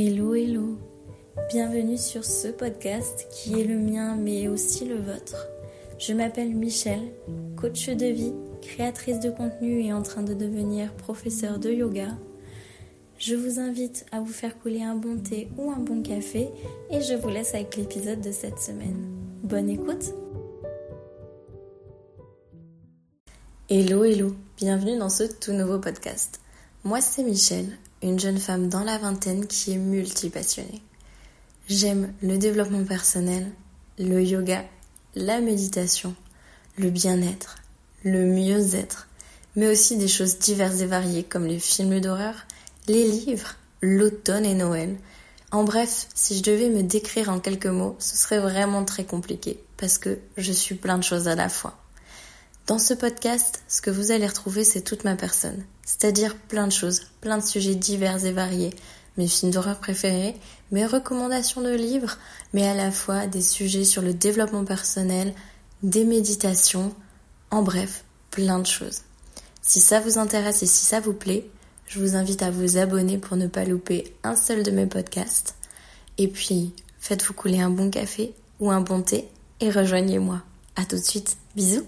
Hello, hello. Bienvenue sur ce podcast qui est le mien mais aussi le vôtre. Je m'appelle Michelle, coach de vie, créatrice de contenu et en train de devenir professeur de yoga. Je vous invite à vous faire couler un bon thé ou un bon café et je vous laisse avec l'épisode de cette semaine. Bonne écoute Hello, hello. Bienvenue dans ce tout nouveau podcast. Moi c'est Michelle, une jeune femme dans la vingtaine qui est multipassionnée. J'aime le développement personnel, le yoga, la méditation, le bien-être, le mieux-être, mais aussi des choses diverses et variées comme les films d'horreur, les livres, l'automne et Noël. En bref, si je devais me décrire en quelques mots, ce serait vraiment très compliqué parce que je suis plein de choses à la fois. Dans ce podcast, ce que vous allez retrouver, c'est toute ma personne, c'est-à-dire plein de choses, plein de sujets divers et variés, mes films d'horreur préférés, mes recommandations de livres, mais à la fois des sujets sur le développement personnel, des méditations, en bref, plein de choses. Si ça vous intéresse et si ça vous plaît, je vous invite à vous abonner pour ne pas louper un seul de mes podcasts. Et puis, faites-vous couler un bon café ou un bon thé et rejoignez-moi. À tout de suite. Bisous.